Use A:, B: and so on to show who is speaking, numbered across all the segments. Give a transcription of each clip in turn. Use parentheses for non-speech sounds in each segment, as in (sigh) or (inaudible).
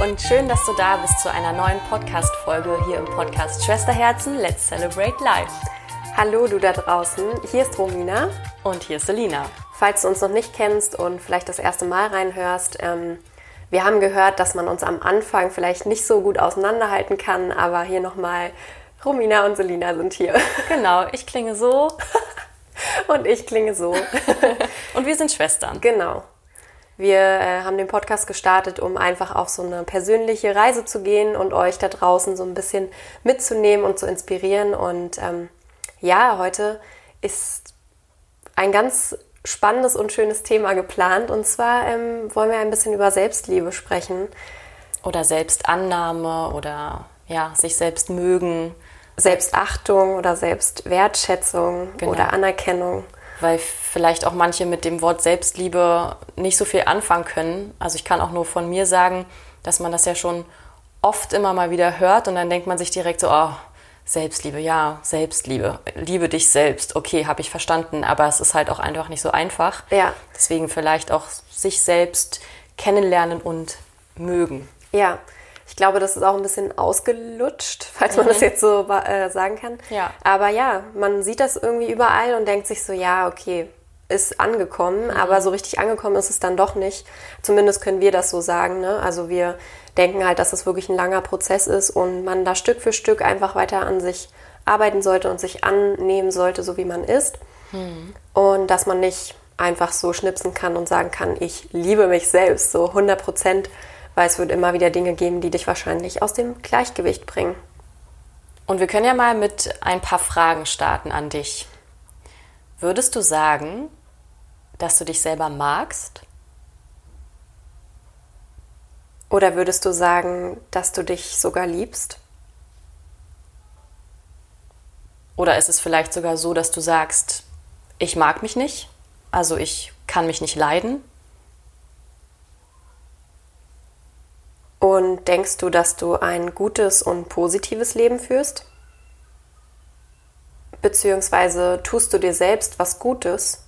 A: und schön, dass du da bist zu einer neuen Podcast-Folge hier im Podcast Schwesterherzen Let's Celebrate Life.
B: Hallo du da draußen, hier ist Romina.
A: Und hier ist Selina.
B: Falls du uns noch nicht kennst und vielleicht das erste Mal reinhörst, ähm, wir haben gehört, dass man uns am Anfang vielleicht nicht so gut auseinanderhalten kann, aber hier nochmal, Romina und Selina sind hier.
A: Genau, ich klinge so. (laughs)
B: und ich klinge so. (laughs)
A: und wir sind Schwestern.
B: Genau. Wir äh, haben den Podcast gestartet, um einfach auf so eine persönliche Reise zu gehen und euch da draußen so ein bisschen mitzunehmen und zu inspirieren. Und ähm, ja, heute ist ein ganz spannendes und schönes Thema geplant. Und zwar ähm, wollen wir ein bisschen über Selbstliebe sprechen.
A: Oder Selbstannahme oder ja, sich selbst mögen.
B: Selbstachtung oder Selbstwertschätzung genau. oder Anerkennung
A: weil vielleicht auch manche mit dem Wort Selbstliebe nicht so viel anfangen können. Also ich kann auch nur von mir sagen, dass man das ja schon oft immer mal wieder hört und dann denkt man sich direkt so, oh, Selbstliebe, ja, Selbstliebe, liebe dich selbst, okay, habe ich verstanden, aber es ist halt auch einfach nicht so einfach.
B: Ja.
A: Deswegen vielleicht auch sich selbst kennenlernen und mögen.
B: Ja, ich glaube, das ist auch ein bisschen ausgelutscht, (laughs) falls man mhm. das jetzt so äh, sagen kann.
A: Ja.
B: Aber ja, man sieht das irgendwie überall und denkt sich so, ja, okay, ist angekommen, mhm. aber so richtig angekommen ist es dann doch nicht. Zumindest können wir das so sagen. Ne? Also wir denken halt, dass es wirklich ein langer Prozess ist und man da Stück für Stück einfach weiter an sich arbeiten sollte und sich annehmen sollte, so wie man ist. Mhm. Und dass man nicht einfach so schnipsen kann und sagen kann, ich liebe mich selbst, so 100 Prozent weil es wird immer wieder Dinge geben, die dich wahrscheinlich aus dem Gleichgewicht bringen.
A: Und wir können ja mal mit ein paar Fragen starten an dich. Würdest du sagen, dass du dich selber magst?
B: Oder würdest du sagen, dass du dich sogar liebst?
A: Oder ist es vielleicht sogar so, dass du sagst, ich mag mich nicht, also ich kann mich nicht leiden?
B: Und denkst du, dass du ein gutes und positives Leben führst? Beziehungsweise tust du dir selbst was Gutes?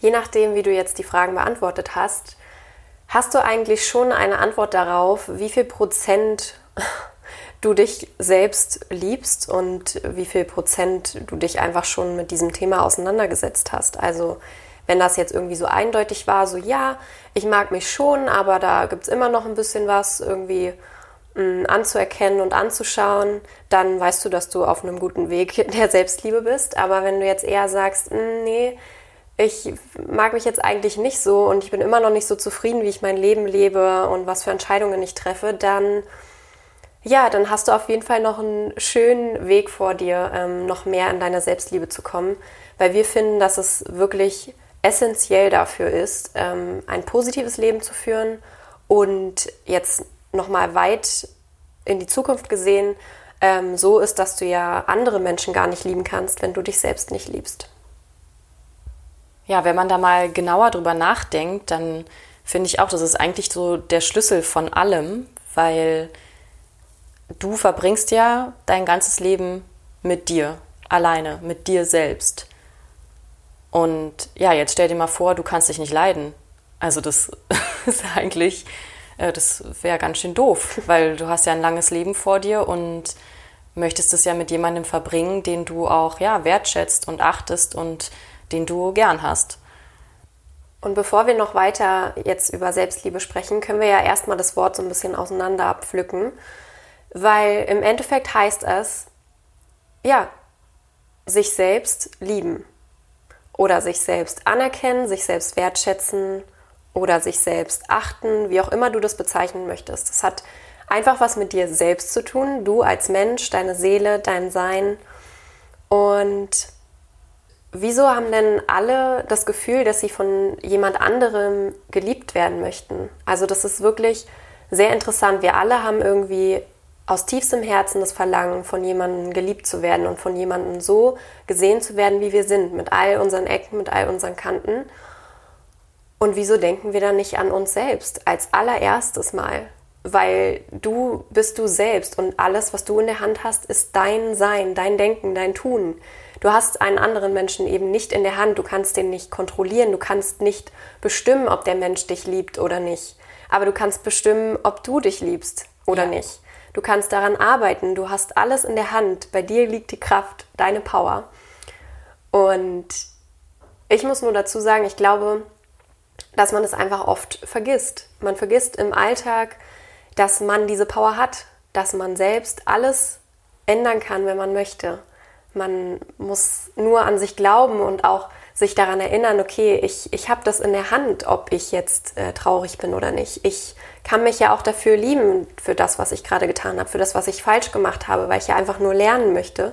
B: Je nachdem, wie du jetzt die Fragen beantwortet hast, hast du eigentlich schon eine Antwort darauf, wie viel Prozent (laughs) du dich selbst liebst und wie viel Prozent du dich einfach schon mit diesem Thema auseinandergesetzt hast. Also wenn das jetzt irgendwie so eindeutig war, so ja, ich mag mich schon, aber da gibt es immer noch ein bisschen was irgendwie mh, mm, anzuerkennen und anzuschauen, dann weißt du, dass du auf einem guten Weg (laughs) der Selbstliebe bist. Aber wenn du jetzt eher sagst, mh, mm, nee, ich mag mich jetzt eigentlich nicht so und ich bin immer noch nicht so zufrieden, wie ich mein Leben lebe und was für Entscheidungen ich treffe, dann ja, dann hast du auf jeden Fall noch einen schönen Weg vor dir, ähm, noch mehr in deine Selbstliebe zu kommen, weil wir finden, dass es wirklich essentiell dafür ist, ähm, ein positives Leben zu führen und jetzt nochmal weit in die Zukunft gesehen, ähm, so ist, dass du ja andere Menschen gar nicht lieben kannst, wenn du dich selbst nicht liebst.
A: Ja, wenn man da mal genauer drüber nachdenkt, dann finde ich auch, das ist eigentlich so der Schlüssel von allem, weil du verbringst ja dein ganzes Leben mit dir, alleine, mit dir selbst. Und ja, jetzt stell dir mal vor, du kannst dich nicht leiden. Also das (laughs) ist eigentlich, äh, das wäre ganz schön doof, weil du hast ja ein langes Leben vor dir und möchtest es ja mit jemandem verbringen, den du auch ja wertschätzt und achtest und den du gern hast.
B: Und bevor wir noch weiter jetzt über Selbstliebe sprechen, können wir ja erstmal das Wort so ein bisschen auseinander abpflücken, weil im Endeffekt heißt es, ja, sich selbst lieben oder sich selbst anerkennen, sich selbst wertschätzen oder sich selbst achten, wie auch immer du das bezeichnen möchtest. Das hat einfach was mit dir selbst zu tun, du als Mensch, deine Seele, dein Sein. Und wieso haben denn alle das Gefühl, dass sie von jemand anderem geliebt werden möchten? Also das ist wirklich sehr interessant. Wir alle haben irgendwie aus tiefstem Herzen das Verlangen, von jemandem geliebt zu werden und von jemandem so gesehen zu werden, wie wir sind, mit all unseren Ecken, mit all unseren Kanten. Und wieso denken wir dann nicht an uns selbst als allererstes Mal? weil du bist du selbst und alles, was du in der Hand hast, ist dein Sein, dein Denken, dein Tun. Du hast einen anderen Menschen eben nicht in der Hand, du kannst den nicht kontrollieren, du kannst nicht bestimmen, ob der Mensch dich liebt oder nicht. Aber du kannst bestimmen, ob du dich liebst oder ja. nicht. Du kannst daran arbeiten, du hast alles in der Hand, bei dir liegt die Kraft, deine Power. Und ich muss nur dazu sagen, ich glaube, dass man es einfach oft vergisst. Man vergisst im Alltag, dass man diese Power hat, dass man selbst alles ändern kann, wenn man möchte. Man muss nur an sich glauben und auch sich daran erinnern, okay, ich, ich habe das in der Hand, ob ich jetzt äh, traurig bin oder nicht. Ich kann mich ja auch dafür lieben, für das, was ich gerade getan habe, für das, was ich falsch gemacht habe, weil ich ja einfach nur lernen möchte.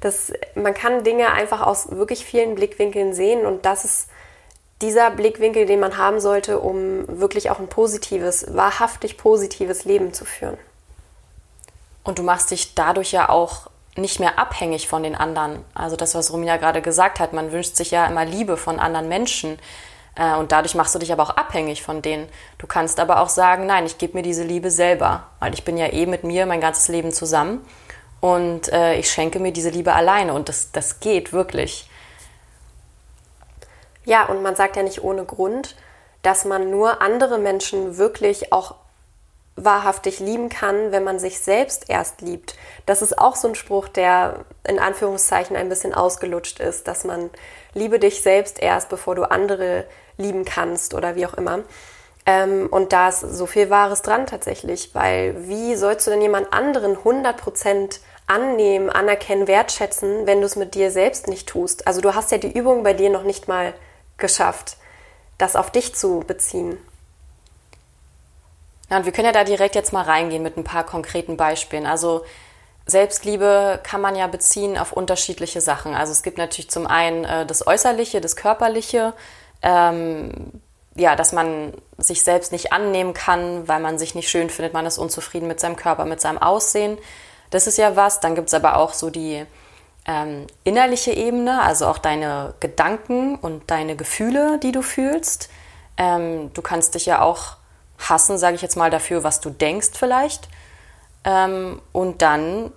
B: Das, man kann Dinge einfach aus wirklich vielen Blickwinkeln sehen und das ist dieser Blickwinkel, den man haben sollte, um wirklich auch ein positives, wahrhaftig positives Leben zu führen.
A: Und du machst dich dadurch ja auch nicht mehr abhängig von den anderen. Also das, was Romina gerade gesagt hat, man wünscht sich ja immer Liebe von anderen Menschen. Äh, und dadurch machst du dich aber auch abhängig von denen. Du kannst aber auch sagen, nein, ich gebe mir diese Liebe selber, weil ich bin ja eh mit mir mein ganzes Leben zusammen und äh, ich schenke mir diese Liebe alleine und das, das geht wirklich.
B: Ja, und man sagt ja nicht ohne Grund, dass man nur andere Menschen wirklich auch wahrhaftig lieben kann, wenn man sich selbst erst liebt. Das ist auch so ein Spruch, der in Anführungszeichen ein bisschen ausgelutscht ist, dass man liebe dich selbst erst, bevor du andere lieben kannst oder wie auch immer. Ähm, und da ist so viel Wahres dran tatsächlich, weil wie sollst du denn jemand anderen 100% annehmen, anerkennen, wertschätzen, wenn du es mit dir selbst nicht tust? Also du hast ja die Übung bei dir noch nicht mal geschafft, das auf dich zu beziehen.
A: Ja, und wir können ja da direkt jetzt mal reingehen mit ein paar konkreten Beispielen. Also Selbstliebe kann man ja beziehen auf unterschiedliche Sachen. Also es gibt natürlich zum einen äh, das Äußerliche, das Körperliche, ähm, ja, dass man sich selbst nicht annehmen kann, weil man sich nicht schön findet, man ist unzufrieden mit seinem Körper, mit seinem Aussehen. Das ist ja was. Dann gibt es aber auch so die ähm, innerliche Ebene, also auch deine Gedanken und deine Gefühle, die du fühlst. Ähm, du kannst dich ja auch hassen, sage ich jetzt mal, dafür, was du denkst vielleicht. Ähm, und dann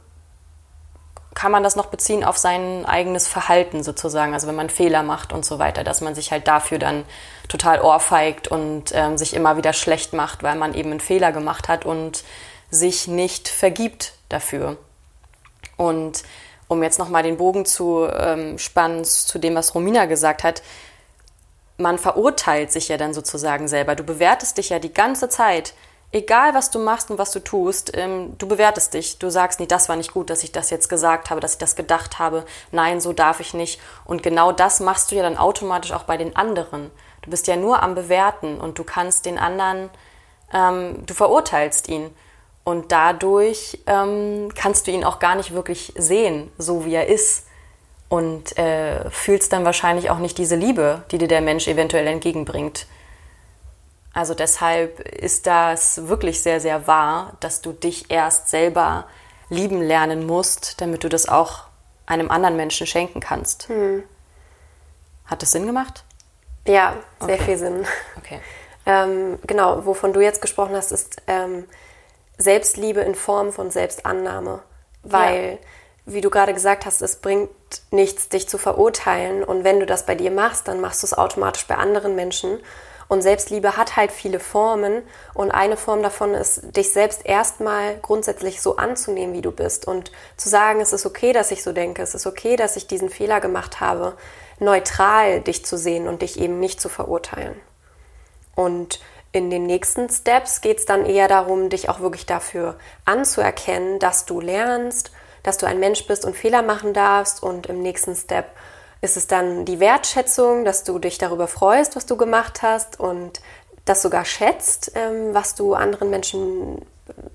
A: kann man das noch beziehen auf sein eigenes Verhalten sozusagen, also wenn man Fehler macht und so weiter, dass man sich halt dafür dann total ohrfeigt und ähm, sich immer wieder schlecht macht, weil man eben einen Fehler gemacht hat und sich nicht vergibt dafür. Und um jetzt nochmal den Bogen zu ähm, spannen zu dem, was Romina gesagt hat, man verurteilt sich ja dann sozusagen selber. Du bewertest dich ja die ganze Zeit. Egal, was du machst und was du tust, ähm, du bewertest dich. Du sagst nie, das war nicht gut, dass ich das jetzt gesagt habe, dass ich das gedacht habe. Nein, so darf ich nicht. Und genau das machst du ja dann automatisch auch bei den anderen. Du bist ja nur am Bewerten und du kannst den anderen, ähm, du verurteilst ihn. Und dadurch ähm, kannst du ihn auch gar nicht wirklich sehen, so wie er ist. Und äh, fühlst dann wahrscheinlich auch nicht diese Liebe, die dir der Mensch eventuell entgegenbringt. Also deshalb ist das wirklich sehr, sehr wahr, dass du dich erst selber lieben lernen musst, damit du das auch einem anderen Menschen schenken kannst. Hm. Hat das Sinn gemacht?
B: Ja, sehr okay. viel Sinn. Okay. Ähm, genau, wovon du jetzt gesprochen hast, ist ähm, Selbstliebe in Form von Selbstannahme. Weil, ja. Wie du gerade gesagt hast, es bringt nichts, dich zu verurteilen. Und wenn du das bei dir machst, dann machst du es automatisch bei anderen Menschen. Und Selbstliebe hat halt viele Formen. Und eine Form davon ist, dich selbst erstmal grundsätzlich so anzunehmen, wie du bist. Und zu sagen, es ist okay, dass ich so denke, es ist okay, dass ich diesen Fehler gemacht habe. Neutral dich zu sehen und dich eben nicht zu verurteilen. Und in den nächsten Steps geht es dann eher darum, dich auch wirklich dafür anzuerkennen, dass du lernst, dass du ein Mensch bist und Fehler machen darfst. Und im nächsten Step ist es dann die Wertschätzung, dass du dich darüber freust, was du gemacht hast und das sogar schätzt, ähm, was du anderen Menschen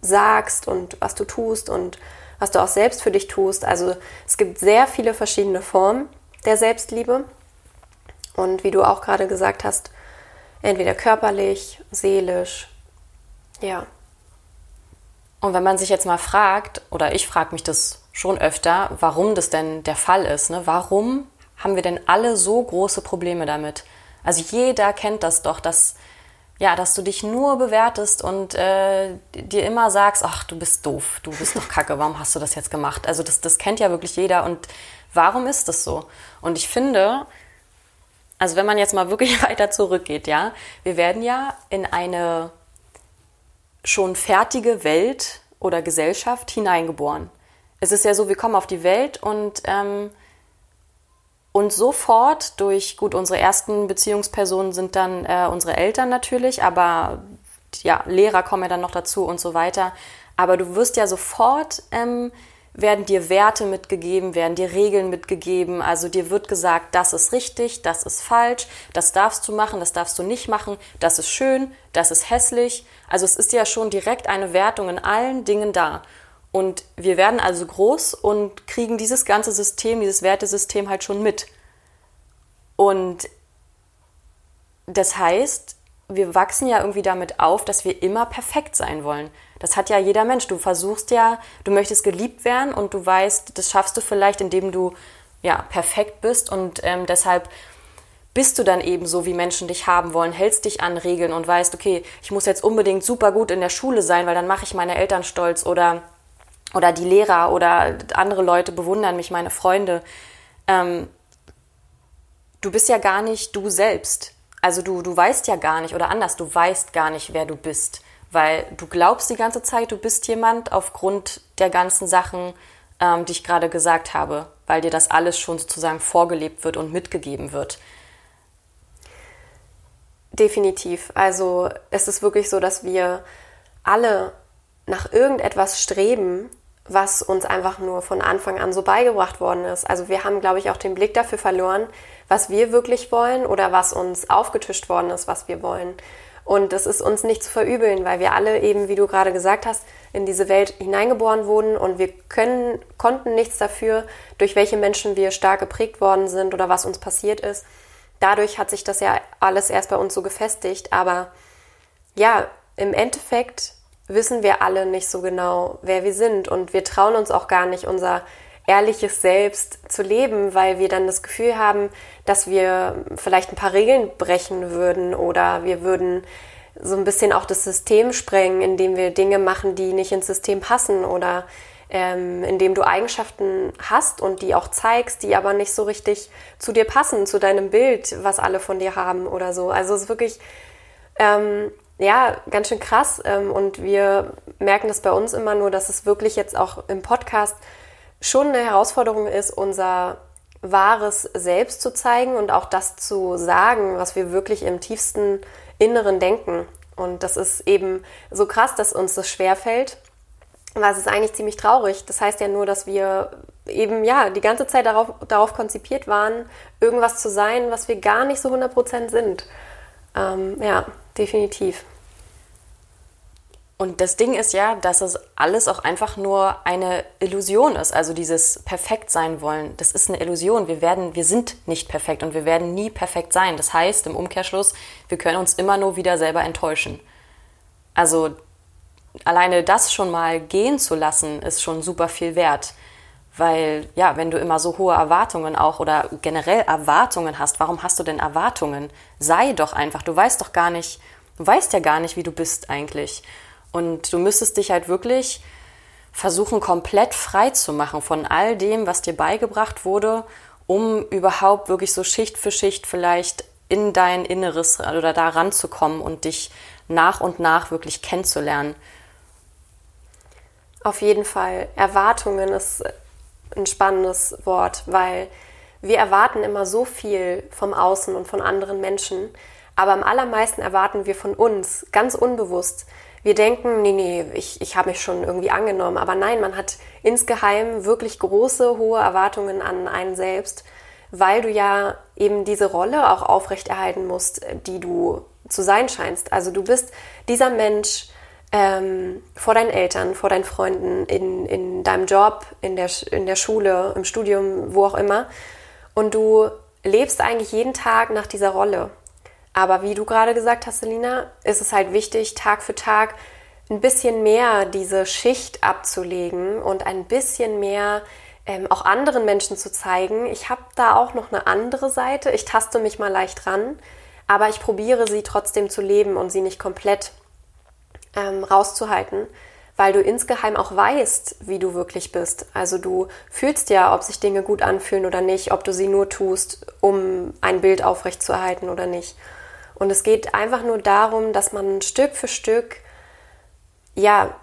B: sagst und was du tust und was du auch selbst für dich tust. Also es gibt sehr viele verschiedene Formen der Selbstliebe. Und wie du auch gerade gesagt hast, Entweder körperlich, seelisch, ja.
A: Und wenn man sich jetzt mal fragt, oder ich frage mich das schon öfter, warum das denn der Fall ist, ne? warum haben wir denn alle so große Probleme damit? Also jeder kennt das doch, dass ja, dass du dich nur bewertest und äh, dir immer sagst, ach, du bist doof, du bist doch kacke, warum hast du das jetzt gemacht? Also das, das kennt ja wirklich jeder und warum ist das so? Und ich finde, also wenn man jetzt mal wirklich (laughs) weiter zurückgeht, ja, wir werden ja in eine schon fertige Welt oder Gesellschaft hineingeboren. Es ist ja so, wir kommen auf die Welt und ähm, und sofort durch, gut, unsere ersten Beziehungspersonen sind dann äh, unsere Eltern natürlich, aber ja, Lehrer kommen ja dann noch dazu und so weiter. Aber du wirst ja sofort, ähm, werden dir Werte mitgegeben, werden dir Regeln mitgegeben. Also dir wird gesagt, das ist richtig, das ist falsch, das darfst du machen, das darfst du nicht machen, das ist schön, das ist hässlich. Also es ist ja schon direkt eine Wertung in allen Dingen da. Und wir werden also groß und kriegen dieses ganze System, dieses Wertesystem halt schon mit. Und das heißt, wir wachsen ja irgendwie damit auf, dass wir immer perfekt sein wollen. Das hat ja jeder Mensch. Du versuchst ja, du möchtest geliebt werden und du weißt, das schaffst du vielleicht, indem du ja perfekt bist und ähm, deshalb bist du dann eben so, wie Menschen dich haben wollen, hältst dich an Regeln und weißt, okay, ich muss jetzt unbedingt super gut in der Schule sein, weil dann mache ich meine Eltern stolz oder oder die Lehrer oder andere Leute bewundern mich, meine Freunde. Ähm, du bist ja gar nicht du selbst. Also du, du weißt ja gar nicht, oder anders, du weißt gar nicht, wer du bist. Weil du glaubst die ganze Zeit, du bist jemand aufgrund der ganzen Sachen, ähm, die ich gerade gesagt habe, weil dir das alles schon sozusagen vorgelebt wird und mitgegeben wird.
B: Definitiv. Also es ist wirklich so, dass wir alle nach irgendetwas streben, was uns einfach nur von Anfang an so beigebracht worden ist. Also wir haben, glaube ich, auch den Blick dafür verloren, was wir wirklich wollen oder was uns aufgetischt worden ist, was wir wollen. Und das ist uns nicht zu verübeln, weil wir alle eben, wie du gerade gesagt hast, in diese Welt hineingeboren wurden und wir können, konnten nichts dafür, durch welche Menschen wir stark geprägt worden sind oder was uns passiert ist. Dadurch hat sich das ja alles erst bei uns so gefestigt. Aber ja, im Endeffekt wissen wir alle nicht so genau, wer wir sind. Und wir trauen uns auch gar nicht, unser ehrliches Selbst zu leben, weil wir dann das Gefühl haben, dass wir vielleicht ein paar Regeln brechen würden oder wir würden so ein bisschen auch das System sprengen, indem wir Dinge machen, die nicht ins System passen oder ähm, indem du Eigenschaften hast und die auch zeigst, die aber nicht so richtig zu dir passen, zu deinem Bild, was alle von dir haben oder so. Also es ist wirklich ähm, ja, ganz schön krass. Ähm, und wir merken das bei uns immer nur, dass es wirklich jetzt auch im Podcast schon eine Herausforderung ist, unser wahres Selbst zu zeigen und auch das zu sagen, was wir wirklich im tiefsten Inneren denken. Und das ist eben so krass, dass uns das schwerfällt. weil es ist eigentlich ziemlich traurig. Das heißt ja nur, dass wir eben ja die ganze Zeit darauf, darauf konzipiert waren, irgendwas zu sein, was wir gar nicht so 100% sind. Ähm, ja, definitiv.
A: Und das Ding ist ja, dass es alles auch einfach nur eine Illusion ist. Also dieses perfekt sein wollen, das ist eine Illusion. Wir werden, wir sind nicht perfekt und wir werden nie perfekt sein. Das heißt im Umkehrschluss, wir können uns immer nur wieder selber enttäuschen. Also alleine das schon mal gehen zu lassen, ist schon super viel wert. Weil, ja, wenn du immer so hohe Erwartungen auch oder generell Erwartungen hast, warum hast du denn Erwartungen? Sei doch einfach, du weißt doch gar nicht, du weißt ja gar nicht, wie du bist eigentlich. Und du müsstest dich halt wirklich versuchen, komplett frei zu machen von all dem, was dir beigebracht wurde, um überhaupt wirklich so Schicht für Schicht vielleicht in dein Inneres oder da ranzukommen und dich nach und nach wirklich kennenzulernen.
B: Auf jeden Fall. Erwartungen ist ein spannendes Wort, weil wir erwarten immer so viel vom Außen und von anderen Menschen, aber am allermeisten erwarten wir von uns, ganz unbewusst. Wir denken, nee, nee, ich, ich habe mich schon irgendwie angenommen, aber nein, man hat insgeheim wirklich große, hohe Erwartungen an einen selbst, weil du ja eben diese Rolle auch aufrechterhalten musst, die du zu sein scheinst. Also du bist dieser Mensch, ähm, vor deinen Eltern, vor deinen Freunden, in, in deinem Job, in der, in der Schule, im Studium, wo auch immer. Und du lebst eigentlich jeden Tag nach dieser Rolle. Aber wie du gerade gesagt hast, Selina, ist es halt wichtig, Tag für Tag ein bisschen mehr diese Schicht abzulegen und ein bisschen mehr ähm, auch anderen Menschen zu zeigen. Ich habe da auch noch eine andere Seite. Ich taste mich mal leicht ran, aber ich probiere sie trotzdem zu leben und sie nicht komplett ähm, rauszuhalten, weil du insgeheim auch weißt, wie du wirklich bist. Also du fühlst ja, ob sich Dinge gut anfühlen oder nicht, ob du sie nur tust, um ein Bild aufrechtzuerhalten oder nicht. Und es geht einfach nur darum, dass man Stück für Stück ja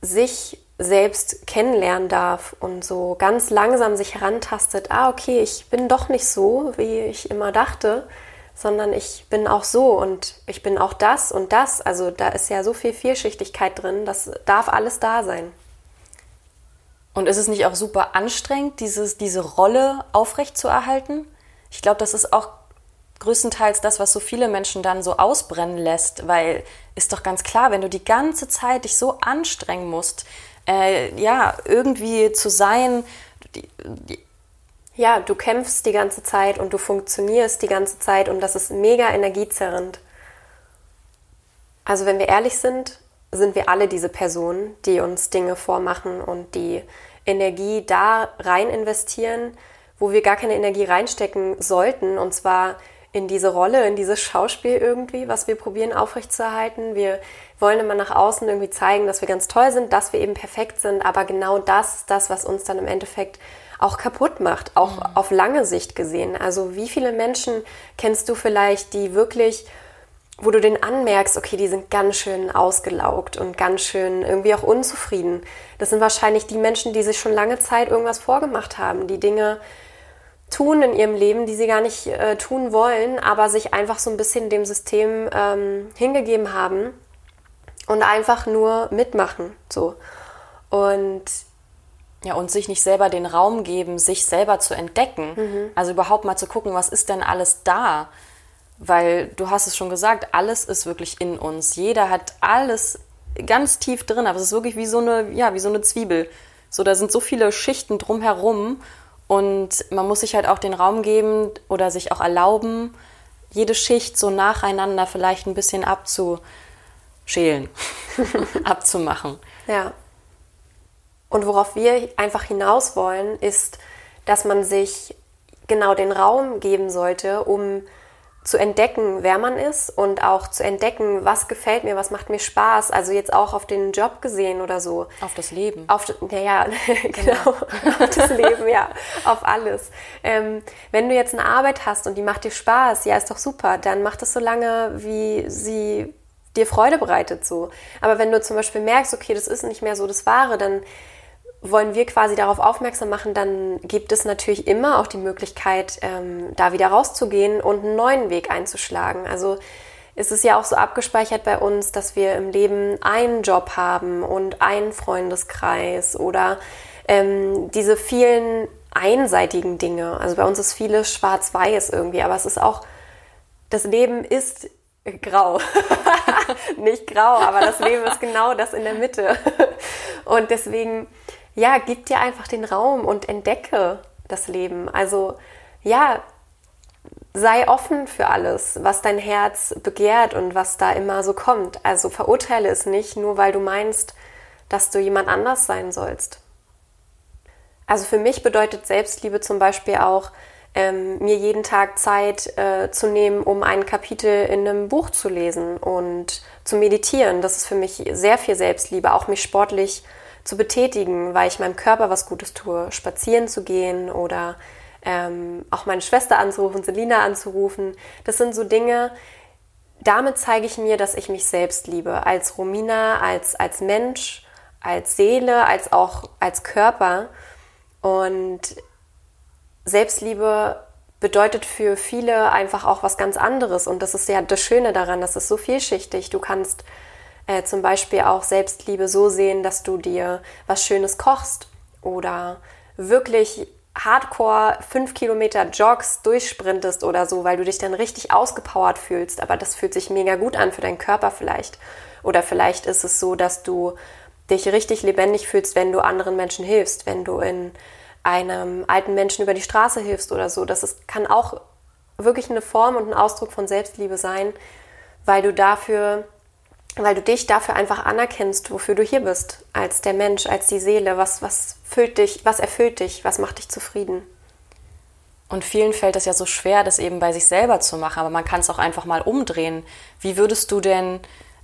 B: sich selbst kennenlernen darf und so ganz langsam sich herantastet, ah okay, ich bin doch nicht so, wie ich immer dachte, sondern ich bin auch so und ich bin auch das und das. Also da ist ja so viel Vielschichtigkeit drin, das darf alles da sein.
A: Und ist es nicht auch super anstrengend, dieses, diese Rolle aufrechtzuerhalten? Ich glaube, das ist auch größtenteils das, was so viele Menschen dann so ausbrennen lässt, weil ist doch ganz klar, wenn du die ganze Zeit dich so anstrengen musst, äh, ja, irgendwie zu sein, die,
B: die, ja, du kämpfst die ganze Zeit und du funktionierst die ganze Zeit und das ist mega energiezerrend. Also wenn wir ehrlich sind, sind wir alle diese Personen, die uns Dinge vormachen und die Energie da rein investieren, wo wir gar keine Energie reinstecken sollten. Und zwar in diese Rolle, in dieses Schauspiel irgendwie, was wir probieren aufrechtzuerhalten. Wir wollen immer nach außen irgendwie zeigen, dass wir ganz toll sind, dass wir eben perfekt sind, aber genau das ist das, was uns dann im Endeffekt auch kaputt macht, auch mhm. auf lange Sicht gesehen. Also wie viele Menschen kennst du vielleicht, die wirklich, wo du den anmerkst, okay, die sind ganz schön ausgelaugt und ganz schön irgendwie auch unzufrieden. Das sind wahrscheinlich die Menschen, die sich schon lange Zeit irgendwas vorgemacht haben, die Dinge tun in ihrem Leben, die sie gar nicht äh, tun wollen, aber sich einfach so ein bisschen dem System ähm, hingegeben haben und einfach nur mitmachen. So. Und
A: ja, und sich nicht selber den Raum geben, sich selber zu entdecken. Mhm. Also überhaupt mal zu gucken, was ist denn alles da? Weil du hast es schon gesagt, alles ist wirklich in uns. Jeder hat alles ganz tief drin, aber es ist wirklich wie so eine, ja, wie so eine Zwiebel. So, da sind so viele Schichten drumherum und man muss sich halt auch den Raum geben oder sich auch erlauben, jede Schicht so nacheinander vielleicht ein bisschen abzuschälen, (laughs) abzumachen.
B: Ja. Und worauf wir einfach hinaus wollen, ist, dass man sich genau den Raum geben sollte, um zu entdecken, wer man ist und auch zu entdecken, was gefällt mir, was macht mir Spaß. Also jetzt auch auf den Job gesehen oder so.
A: Auf das Leben.
B: Auf, naja, (laughs) genau. genau. auf das Leben, ja. Auf alles. Ähm, wenn du jetzt eine Arbeit hast und die macht dir Spaß, ja, ist doch super. Dann mach das so lange, wie sie dir Freude bereitet so. Aber wenn du zum Beispiel merkst, okay, das ist nicht mehr so das Wahre, dann wollen wir quasi darauf aufmerksam machen, dann gibt es natürlich immer auch die Möglichkeit, ähm, da wieder rauszugehen und einen neuen Weg einzuschlagen. Also ist es ja auch so abgespeichert bei uns, dass wir im Leben einen Job haben und einen Freundeskreis oder ähm, diese vielen einseitigen Dinge. Also bei uns ist vieles schwarz-weiß irgendwie, aber es ist auch, das Leben ist grau. (laughs) Nicht grau, aber das Leben ist genau das in der Mitte. Und deswegen ja, gib dir einfach den Raum und entdecke das Leben. Also ja, sei offen für alles, was dein Herz begehrt und was da immer so kommt. Also verurteile es nicht, nur weil du meinst, dass du jemand anders sein sollst. Also für mich bedeutet Selbstliebe zum Beispiel auch, ähm, mir jeden Tag Zeit äh, zu nehmen, um ein Kapitel in einem Buch zu lesen und zu meditieren. Das ist für mich sehr viel Selbstliebe, auch mich sportlich zu betätigen, weil ich meinem Körper was Gutes tue, spazieren zu gehen oder ähm, auch meine Schwester anzurufen, Selina anzurufen. Das sind so Dinge, damit zeige ich mir, dass ich mich selbst liebe, als Romina, als, als Mensch, als Seele, als auch als Körper. Und Selbstliebe bedeutet für viele einfach auch was ganz anderes. Und das ist ja das Schöne daran, das ist so vielschichtig. Du kannst äh, zum Beispiel auch Selbstliebe so sehen, dass du dir was Schönes kochst oder wirklich hardcore fünf Kilometer joggst, durchsprintest oder so, weil du dich dann richtig ausgepowert fühlst. Aber das fühlt sich mega gut an für deinen Körper vielleicht. Oder vielleicht ist es so, dass du dich richtig lebendig fühlst, wenn du anderen Menschen hilfst, wenn du in einem alten Menschen über die Straße hilfst oder so. Das ist, kann auch wirklich eine Form und ein Ausdruck von Selbstliebe sein, weil du dafür weil du dich dafür einfach anerkennst, wofür du hier bist, als der Mensch, als die Seele. Was, was füllt dich, was erfüllt dich, was macht dich zufrieden?
A: Und vielen fällt es ja so schwer, das eben bei sich selber zu machen, aber man kann es auch einfach mal umdrehen. Wie würdest du denn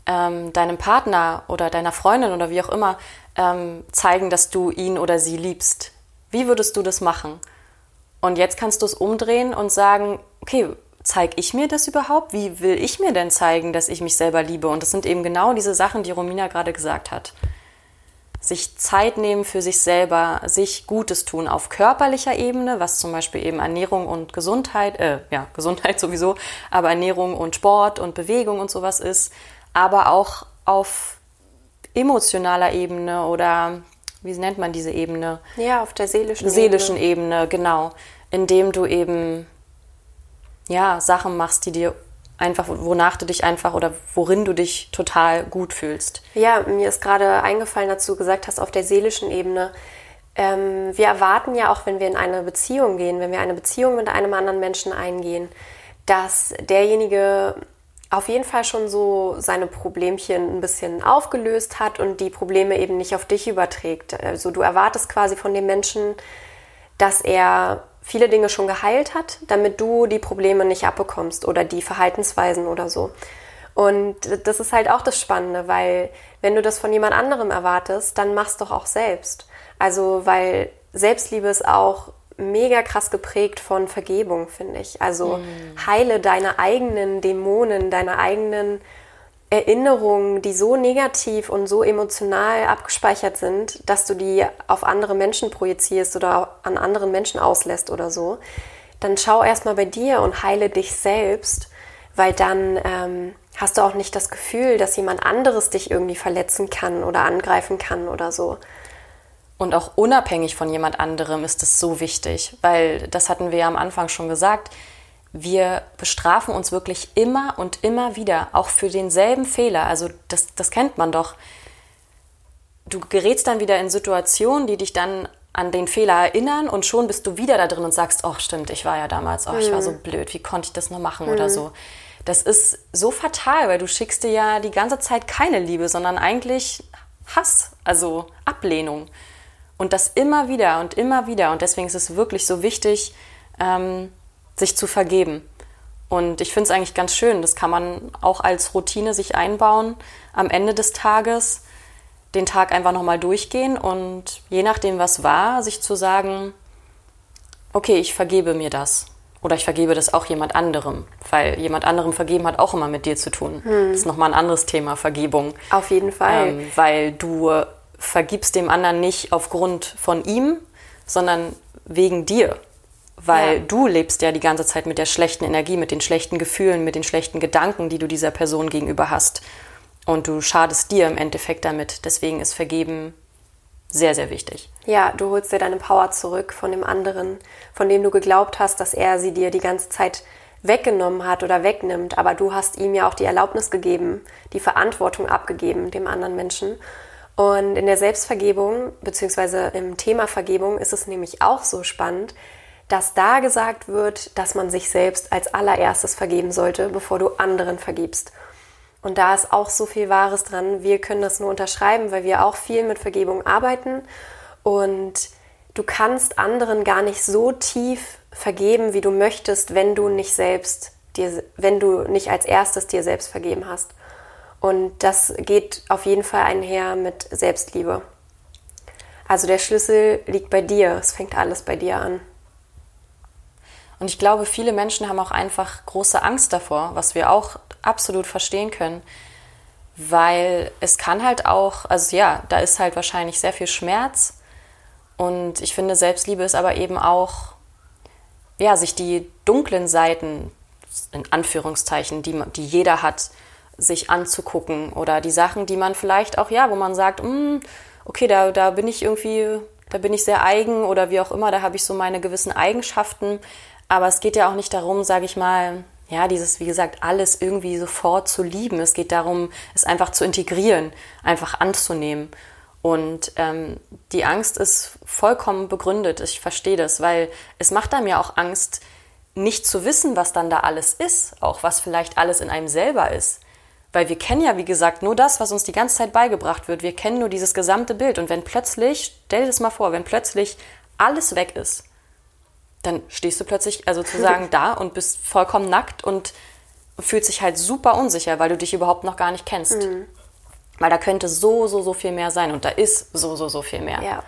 A: ähm, deinem Partner oder deiner Freundin oder wie auch immer ähm, zeigen, dass du ihn oder sie liebst? Wie würdest du das machen? Und jetzt kannst du es umdrehen und sagen, okay, zeige ich mir das überhaupt? Wie will ich mir denn zeigen, dass ich mich selber liebe? Und das sind eben genau diese Sachen, die Romina gerade gesagt hat. Sich Zeit nehmen für sich selber, sich Gutes tun auf körperlicher Ebene, was zum Beispiel eben Ernährung und Gesundheit, äh, ja, (laughs) Gesundheit sowieso, aber Ernährung und Sport und Bewegung und sowas ist, aber auch auf emotionaler Ebene oder wie nennt man diese Ebene?
B: Ja, auf der seelischen,
A: seelischen Ebene. Ebene, genau. Indem du eben ja, Sachen machst, die dir einfach, wonach du dich einfach oder worin du dich total gut fühlst.
B: Ja, mir ist gerade eingefallen, dazu gesagt hast, auf der seelischen Ebene. Ähm, wir erwarten ja auch, wenn wir in eine Beziehung gehen, wenn wir eine Beziehung mit einem anderen Menschen eingehen, dass derjenige auf jeden Fall schon so seine Problemchen ein bisschen aufgelöst hat und die Probleme eben nicht auf dich überträgt. Also du erwartest quasi von dem Menschen, dass er viele Dinge schon geheilt hat, damit du die Probleme nicht abbekommst oder die Verhaltensweisen oder so. Und das ist halt auch das Spannende, weil wenn du das von jemand anderem erwartest, dann machst doch auch selbst. Also, weil Selbstliebe ist auch mega krass geprägt von Vergebung, finde ich. Also mm. heile deine eigenen Dämonen, deine eigenen Erinnerungen, die so negativ und so emotional abgespeichert sind, dass du die auf andere Menschen projizierst oder an anderen Menschen auslässt oder so, dann schau erstmal bei dir und heile dich selbst, weil dann ähm, hast du auch nicht das Gefühl, dass jemand anderes dich irgendwie verletzen kann oder angreifen kann oder so.
A: Und auch unabhängig von jemand anderem ist es so wichtig, weil das hatten wir ja am Anfang schon gesagt wir bestrafen uns wirklich immer und immer wieder, auch für denselben Fehler. Also das, das kennt man doch. Du gerätst dann wieder in Situationen, die dich dann an den Fehler erinnern und schon bist du wieder da drin und sagst, oh stimmt, ich war ja damals, oh, ich war so mhm. blöd, wie konnte ich das nur machen mhm. oder so. Das ist so fatal, weil du schickst dir ja die ganze Zeit keine Liebe, sondern eigentlich Hass, also Ablehnung. Und das immer wieder und immer wieder. Und deswegen ist es wirklich so wichtig, ähm, sich zu vergeben. Und ich finde es eigentlich ganz schön. Das kann man auch als Routine sich einbauen. Am Ende des Tages den Tag einfach nochmal durchgehen und je nachdem, was war, sich zu sagen, okay, ich vergebe mir das. Oder ich vergebe das auch jemand anderem. Weil jemand anderem vergeben hat auch immer mit dir zu tun. Hm. Das ist nochmal ein anderes Thema, Vergebung.
B: Auf jeden Fall.
A: Ähm, weil du vergibst dem anderen nicht aufgrund von ihm, sondern wegen dir weil ja. du lebst ja die ganze Zeit mit der schlechten Energie, mit den schlechten Gefühlen, mit den schlechten Gedanken, die du dieser Person gegenüber hast. Und du schadest dir im Endeffekt damit. Deswegen ist Vergeben sehr, sehr wichtig.
B: Ja, du holst dir deine Power zurück von dem anderen, von dem du geglaubt hast, dass er sie dir die ganze Zeit weggenommen hat oder wegnimmt. Aber du hast ihm ja auch die Erlaubnis gegeben, die Verantwortung abgegeben dem anderen Menschen. Und in der Selbstvergebung, beziehungsweise im Thema Vergebung, ist es nämlich auch so spannend, dass da gesagt wird, dass man sich selbst als allererstes vergeben sollte, bevor du anderen vergibst. Und da ist auch so viel Wahres dran. Wir können das nur unterschreiben, weil wir auch viel mit Vergebung arbeiten. Und du kannst anderen gar nicht so tief vergeben, wie du möchtest, wenn du nicht selbst dir, wenn du nicht als erstes dir selbst vergeben hast. Und das geht auf jeden Fall einher mit Selbstliebe. Also der Schlüssel liegt bei dir. Es fängt alles bei dir an.
A: Und ich glaube, viele Menschen haben auch einfach große Angst davor, was wir auch absolut verstehen können. Weil es kann halt auch, also ja, da ist halt wahrscheinlich sehr viel Schmerz. Und ich finde, Selbstliebe ist aber eben auch, ja, sich die dunklen Seiten, in Anführungszeichen, die, die jeder hat, sich anzugucken. Oder die Sachen, die man vielleicht auch, ja, wo man sagt, mm, okay, da, da bin ich irgendwie, da bin ich sehr eigen oder wie auch immer, da habe ich so meine gewissen Eigenschaften. Aber es geht ja auch nicht darum, sage ich mal, ja, dieses, wie gesagt, alles irgendwie sofort zu lieben. Es geht darum, es einfach zu integrieren, einfach anzunehmen. Und ähm, die Angst ist vollkommen begründet. Ich verstehe das, weil es macht einem ja auch Angst, nicht zu wissen, was dann da alles ist, auch was vielleicht alles in einem selber ist. Weil wir kennen ja, wie gesagt, nur das, was uns die ganze Zeit beigebracht wird. Wir kennen nur dieses gesamte Bild. Und wenn plötzlich, stell dir das mal vor, wenn plötzlich alles weg ist, dann stehst du plötzlich, also sozusagen (laughs) da und bist vollkommen nackt und fühlst dich halt super unsicher, weil du dich überhaupt noch gar nicht kennst. Mhm. Weil da könnte so, so, so viel mehr sein und da ist so, so, so viel mehr.
B: Ja.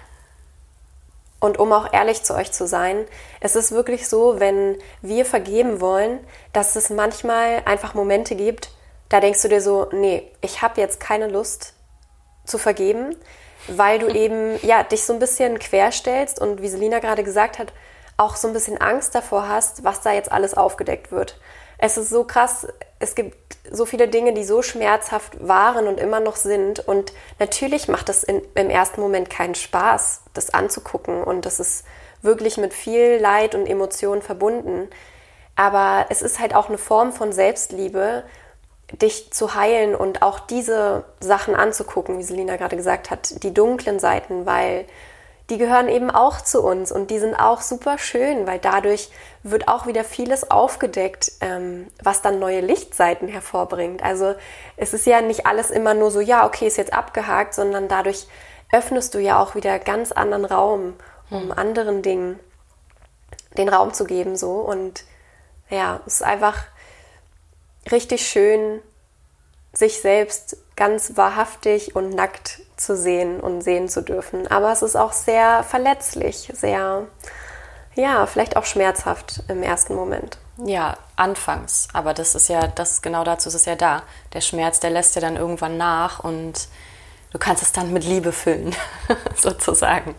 B: Und um auch ehrlich zu euch zu sein, es ist wirklich so, wenn wir vergeben wollen, dass es manchmal einfach Momente gibt, da denkst du dir so, nee, ich habe jetzt keine Lust zu vergeben, weil du (laughs) eben ja dich so ein bisschen querstellst und wie Selina gerade gesagt hat, auch so ein bisschen Angst davor hast, was da jetzt alles aufgedeckt wird. Es ist so krass, es gibt so viele Dinge, die so schmerzhaft waren und immer noch sind. Und natürlich macht es in, im ersten Moment keinen Spaß, das anzugucken. Und das ist wirklich mit viel Leid und Emotionen verbunden. Aber es ist halt auch eine Form von Selbstliebe, dich zu heilen und auch diese Sachen anzugucken, wie Selina gerade gesagt hat, die dunklen Seiten, weil die gehören eben auch zu uns und die sind auch super schön, weil dadurch wird auch wieder vieles aufgedeckt, ähm, was dann neue Lichtseiten hervorbringt. Also es ist ja nicht alles immer nur so, ja, okay, ist jetzt abgehakt, sondern dadurch öffnest du ja auch wieder ganz anderen Raum, um hm. anderen Dingen den Raum zu geben, so. Und ja, es ist einfach richtig schön, sich selbst ganz wahrhaftig und nackt zu sehen und sehen zu dürfen. Aber es ist auch sehr verletzlich, sehr, ja, vielleicht auch schmerzhaft im ersten Moment.
A: Ja, anfangs. Aber das ist ja, das genau dazu ist es ja da. Der Schmerz, der lässt ja dann irgendwann nach und du kannst es dann mit Liebe füllen, (laughs) sozusagen.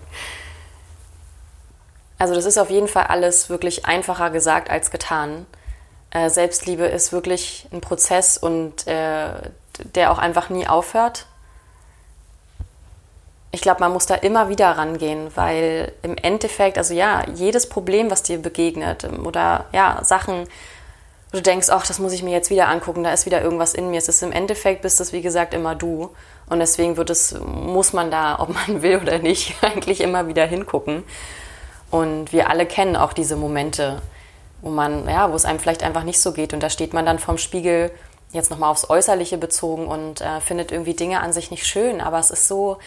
A: Also das ist auf jeden Fall alles wirklich einfacher gesagt als getan. Äh, Selbstliebe ist wirklich ein Prozess und äh, der auch einfach nie aufhört. Ich glaube, man muss da immer wieder rangehen, weil im Endeffekt, also ja, jedes Problem, was dir begegnet ähm, oder ja, Sachen, wo du denkst, ach, das muss ich mir jetzt wieder angucken, da ist wieder irgendwas in mir. Es ist im Endeffekt, bist das wie gesagt immer du. Und deswegen wird es, muss man da, ob man will oder nicht, (laughs) eigentlich immer wieder hingucken. Und wir alle kennen auch diese Momente, wo man, ja, wo es einem vielleicht einfach nicht so geht. Und da steht man dann vorm Spiegel, jetzt nochmal aufs Äußerliche bezogen und äh, findet irgendwie Dinge an sich nicht schön. Aber es ist so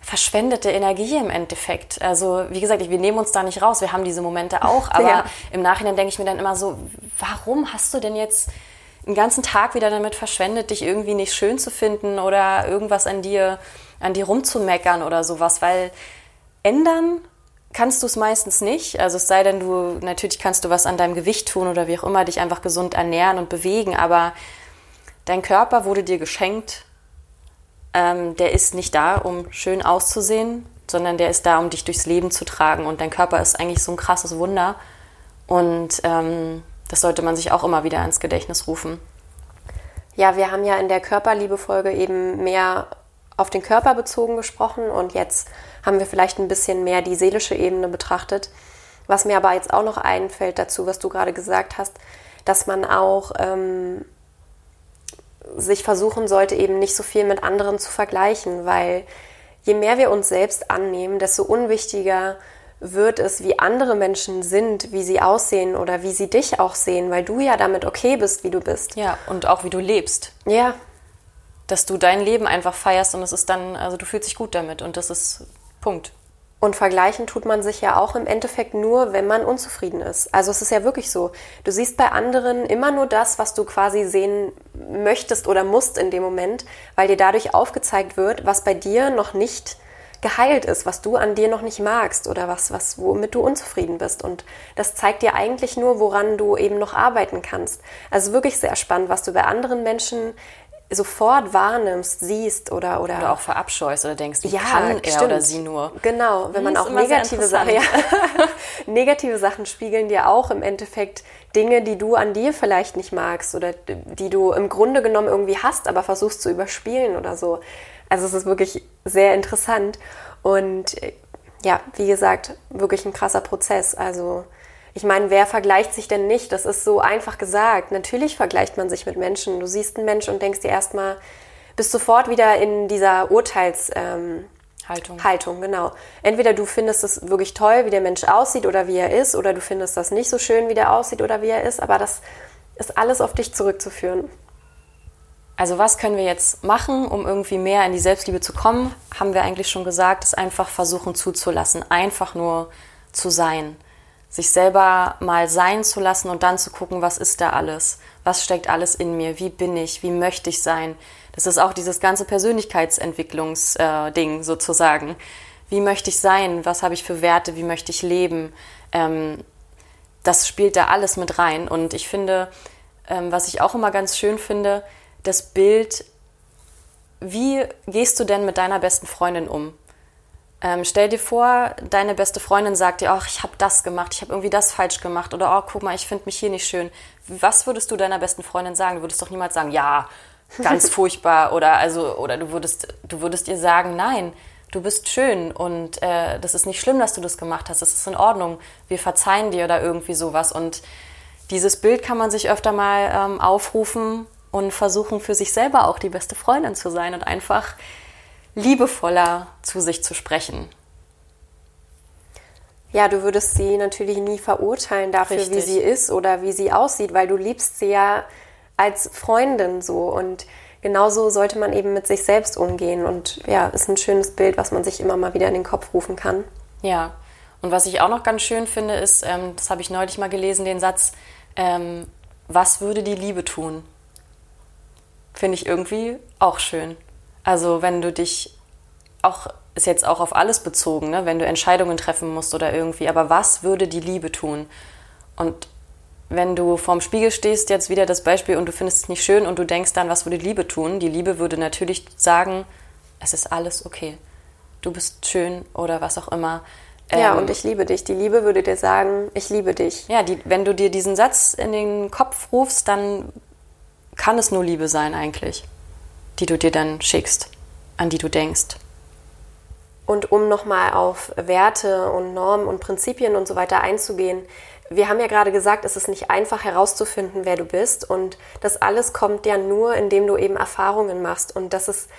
A: verschwendete Energie im Endeffekt. Also, wie gesagt, wir nehmen uns da nicht raus. Wir haben diese Momente auch. (laughs) Aber ja. im Nachhinein denke ich mir dann immer so, warum hast du denn jetzt einen ganzen Tag wieder damit verschwendet, dich irgendwie nicht schön zu finden oder irgendwas an dir, an dir rumzumeckern oder sowas? Weil ändern kannst du es meistens nicht. Also es sei denn, du natürlich kannst du was an deinem Gewicht tun oder wie auch immer, dich einfach gesund ernähren und bewegen, aber dein Körper wurde dir geschenkt. Ähm, der ist nicht da, um schön auszusehen, sondern der ist da, um dich durchs Leben zu tragen. Und dein Körper ist eigentlich so ein krasses Wunder. Und ähm, das sollte man sich auch immer wieder ins Gedächtnis rufen.
B: Ja, wir haben ja in der Körperliebe-Folge eben mehr auf den Körper bezogen gesprochen und jetzt haben wir vielleicht ein bisschen mehr die seelische Ebene betrachtet. Was mir aber jetzt auch noch einfällt dazu, was du gerade gesagt hast, dass man auch ähm, sich versuchen sollte, eben nicht so viel mit anderen zu vergleichen, weil je mehr wir uns selbst annehmen, desto unwichtiger wird es, wie andere Menschen sind, wie sie aussehen oder wie sie dich auch sehen, weil du ja damit okay bist, wie du bist.
A: Ja, und auch wie du lebst.
B: Ja.
A: Dass du dein Leben einfach feierst und es ist dann, also du fühlst dich gut damit und das ist Punkt.
B: Und vergleichen tut man sich ja auch im Endeffekt nur, wenn man unzufrieden ist. Also es ist ja wirklich so. Du siehst bei anderen immer nur das, was du quasi sehen möchtest oder musst in dem Moment, weil dir dadurch aufgezeigt wird, was bei dir noch nicht geheilt ist, was du an dir noch nicht magst oder was, was, womit du unzufrieden bist. Und das zeigt dir eigentlich nur, woran du eben noch arbeiten kannst. Also wirklich sehr spannend, was du bei anderen Menschen sofort wahrnimmst, siehst oder oder,
A: oder auch verabscheust oder denkst, wie
B: ja,
A: kann er
B: stimmt.
A: oder sie nur.
B: Genau, wenn man auch negative Sachen, ja, (laughs) negative Sachen spiegeln dir auch im Endeffekt Dinge, die du an dir vielleicht nicht magst oder die du im Grunde genommen irgendwie hast, aber versuchst zu überspielen oder so. Also es ist wirklich sehr interessant und ja, wie gesagt, wirklich ein krasser Prozess. Also ich meine, wer vergleicht sich denn nicht? Das ist so einfach gesagt. Natürlich vergleicht man sich mit Menschen. Du siehst einen Menschen und denkst dir erstmal, bist sofort wieder in dieser Urteilshaltung. Ähm, Haltung, genau. Entweder du findest es wirklich toll, wie der Mensch aussieht oder wie er ist, oder du findest das nicht so schön, wie der aussieht oder wie er ist, aber das ist alles auf dich zurückzuführen.
A: Also was können wir jetzt machen, um irgendwie mehr in die Selbstliebe zu kommen? Haben wir eigentlich schon gesagt, es einfach versuchen zuzulassen, einfach nur zu sein sich selber mal sein zu lassen und dann zu gucken, was ist da alles? Was steckt alles in mir? Wie bin ich? Wie möchte ich sein? Das ist auch dieses ganze Persönlichkeitsentwicklungsding äh, sozusagen. Wie möchte ich sein? Was habe ich für Werte? Wie möchte ich leben? Ähm, das spielt da alles mit rein. Und ich finde, ähm, was ich auch immer ganz schön finde, das Bild, wie gehst du denn mit deiner besten Freundin um? Ähm, stell dir vor, deine beste Freundin sagt dir, ach, ich habe das gemacht, ich habe irgendwie das falsch gemacht oder oh, guck mal, ich finde mich hier nicht schön. Was würdest du deiner besten Freundin sagen? Du würdest doch niemals sagen, ja, ganz (laughs) furchtbar oder also oder du würdest du würdest ihr sagen, nein, du bist schön und äh, das ist nicht schlimm, dass du das gemacht hast, das ist in Ordnung, wir verzeihen dir oder irgendwie sowas. Und dieses Bild kann man sich öfter mal ähm, aufrufen und versuchen für sich selber auch die beste Freundin zu sein und einfach liebevoller zu sich zu sprechen.
B: Ja, du würdest sie natürlich nie verurteilen dafür, Richtig. wie sie ist oder wie sie aussieht, weil du liebst sie ja als Freundin so und genauso sollte man eben mit sich selbst umgehen. Und ja, ist ein schönes Bild, was man sich immer mal wieder in den Kopf rufen kann.
A: Ja, und was ich auch noch ganz schön finde, ist, ähm, das habe ich neulich mal gelesen, den Satz, ähm, was würde die Liebe tun? Finde ich irgendwie auch schön. Also wenn du dich auch, ist jetzt auch auf alles bezogen, ne? wenn du Entscheidungen treffen musst oder irgendwie, aber was würde die Liebe tun? Und wenn du vorm Spiegel stehst, jetzt wieder das Beispiel, und du findest es nicht schön und du denkst dann, was würde Liebe tun? Die Liebe würde natürlich sagen, es ist alles okay. Du bist schön oder was auch immer.
B: Ja, ähm, und ich liebe dich. Die Liebe würde dir sagen, ich liebe dich.
A: Ja, die, wenn du dir diesen Satz in den Kopf rufst, dann kann es nur Liebe sein eigentlich, die du dir dann schickst, an die du denkst.
B: Und um nochmal auf Werte und Normen und Prinzipien und so weiter einzugehen, wir haben ja gerade gesagt, es ist nicht einfach herauszufinden, wer du bist. Und das alles kommt ja nur, indem du eben Erfahrungen machst. Und das ist,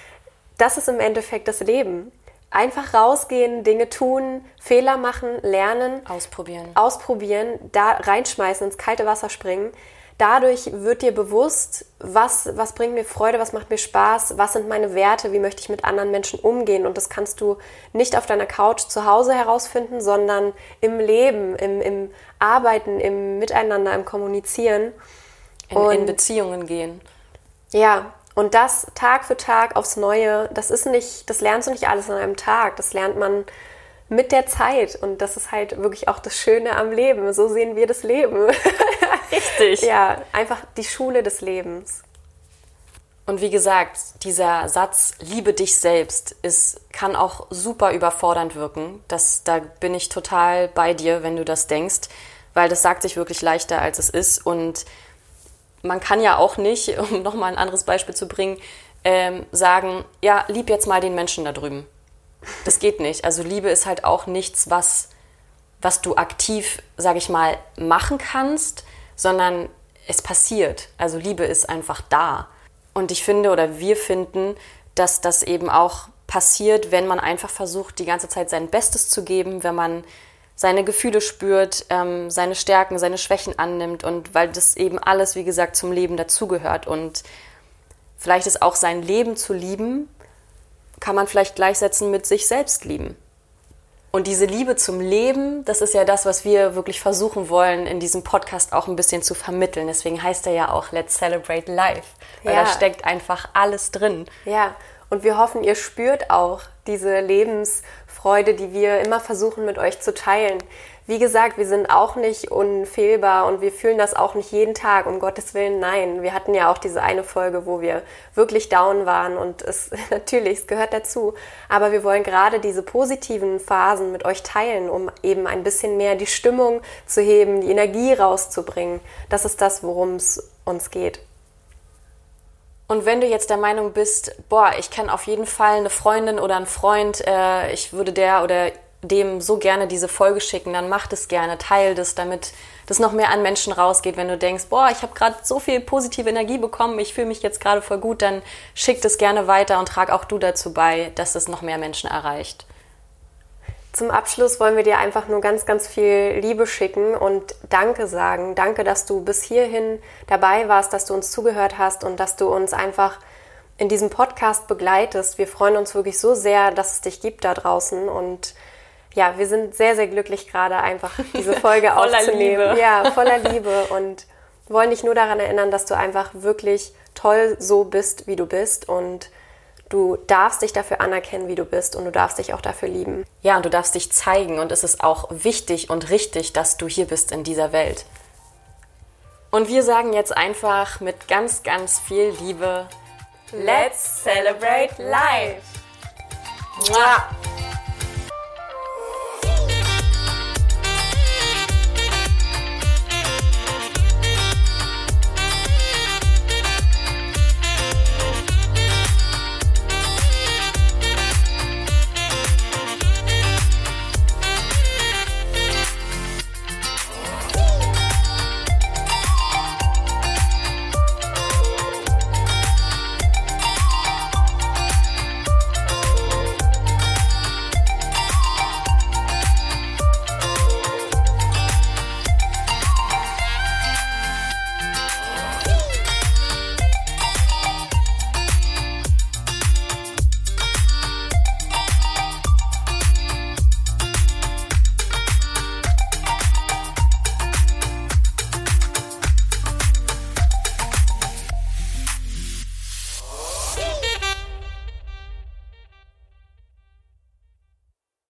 B: das ist im Endeffekt das Leben. Einfach rausgehen, Dinge tun, Fehler machen, lernen.
A: Ausprobieren.
B: Ausprobieren, da reinschmeißen, ins kalte Wasser springen dadurch wird dir bewusst, was, was bringt mir Freude, was macht mir Spaß, was sind meine Werte, wie möchte ich mit anderen Menschen umgehen. Und das kannst du nicht auf deiner Couch zu Hause herausfinden, sondern im Leben, im, im Arbeiten, im Miteinander, im Kommunizieren.
A: In, und, in Beziehungen gehen.
B: Ja, und das Tag für Tag aufs Neue, das ist nicht, das lernst du nicht alles an einem Tag. Das lernt man mit der Zeit. Und das ist halt wirklich auch das Schöne am Leben. So sehen wir das Leben. (laughs)
A: Richtig.
B: ja, einfach die Schule des Lebens.
A: Und wie gesagt, dieser Satz, liebe dich selbst, ist, kann auch super überfordernd wirken. Das, da bin ich total bei dir, wenn du das denkst, weil das sagt sich wirklich leichter, als es ist. Und man kann ja auch nicht, (laughs) um nochmal ein anderes Beispiel zu bringen, ähm, sagen, ja, lieb jetzt mal den Menschen da drüben. Das geht nicht. Also Liebe ist halt auch nichts, was, was du aktiv, sag ich mal, machen kannst, sondern es passiert. Also Liebe ist einfach da. Und ich finde oder wir finden, dass das eben auch passiert, wenn man einfach versucht, die ganze Zeit sein Bestes zu geben, wenn man seine Gefühle spürt, ähm, seine Stärken, seine Schwächen annimmt und weil das eben alles, wie gesagt, zum Leben dazugehört. Und vielleicht ist auch sein Leben zu lieben, kann man vielleicht gleichsetzen mit sich selbst lieben. Und diese Liebe zum Leben, das ist ja das, was wir wirklich versuchen wollen, in diesem Podcast auch ein bisschen zu vermitteln. Deswegen heißt er ja auch Let's Celebrate Life, weil ja. da steckt einfach alles drin.
B: Ja, und wir hoffen, ihr spürt auch diese Lebensfreude, die wir immer versuchen mit euch zu teilen. Wie gesagt, wir sind auch nicht unfehlbar und wir fühlen das auch nicht jeden Tag, um Gottes Willen, nein. Wir hatten ja auch diese eine Folge, wo wir wirklich down waren und es (laughs) natürlich, es gehört dazu. Aber wir wollen gerade diese positiven Phasen mit euch teilen, um eben ein bisschen mehr die Stimmung zu heben, die Energie rauszubringen. Das ist das, worum es uns geht.
A: Und wenn du jetzt der Meinung bist, boah, ich kenne auf jeden Fall eine Freundin oder einen Freund, äh, ich würde der oder dem so gerne diese Folge schicken, dann mach das gerne, teil das, damit das noch mehr an Menschen rausgeht. Wenn du denkst, boah, ich habe gerade so viel positive Energie bekommen, ich fühle mich jetzt gerade voll gut, dann schick das gerne weiter und trag auch du dazu bei, dass es noch mehr Menschen erreicht.
B: Zum Abschluss wollen wir dir einfach nur ganz, ganz viel Liebe schicken und Danke sagen. Danke, dass du bis hierhin dabei warst, dass du uns zugehört hast und dass du uns einfach in diesem Podcast begleitest. Wir freuen uns wirklich so sehr, dass es dich gibt da draußen und ja, wir sind sehr, sehr glücklich gerade einfach diese Folge (laughs)
A: voller
B: aufzunehmen.
A: Liebe.
B: Ja, voller Liebe und wollen dich nur daran erinnern, dass du einfach wirklich toll so bist, wie du bist und du darfst dich dafür anerkennen, wie du bist und du darfst dich auch dafür lieben.
A: Ja, und du darfst dich zeigen und es ist auch wichtig und richtig, dass du hier bist in dieser Welt. Und wir sagen jetzt einfach mit ganz, ganz viel Liebe,
B: Let's celebrate life! Mua.